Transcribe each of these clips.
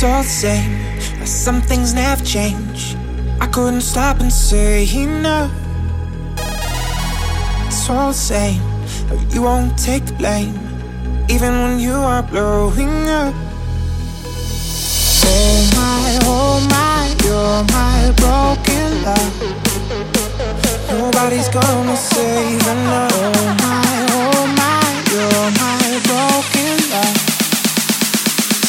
It's all the same, some things never change. I couldn't stop and say enough. It's all the same, but you won't take the blame, even when you are blowing up. Oh my, oh my, you're my broken love. Nobody's gonna save enough. Oh my,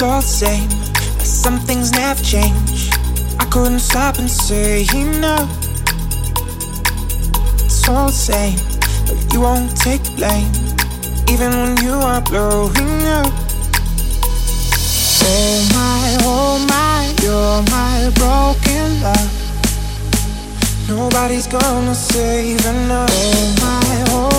It's all the same, but some things never change. I couldn't stop and say enough. It's all the same, but you won't take the blame, even when you are blowing up. Oh my, oh my, you're my broken love. Nobody's gonna save enough. Oh my, oh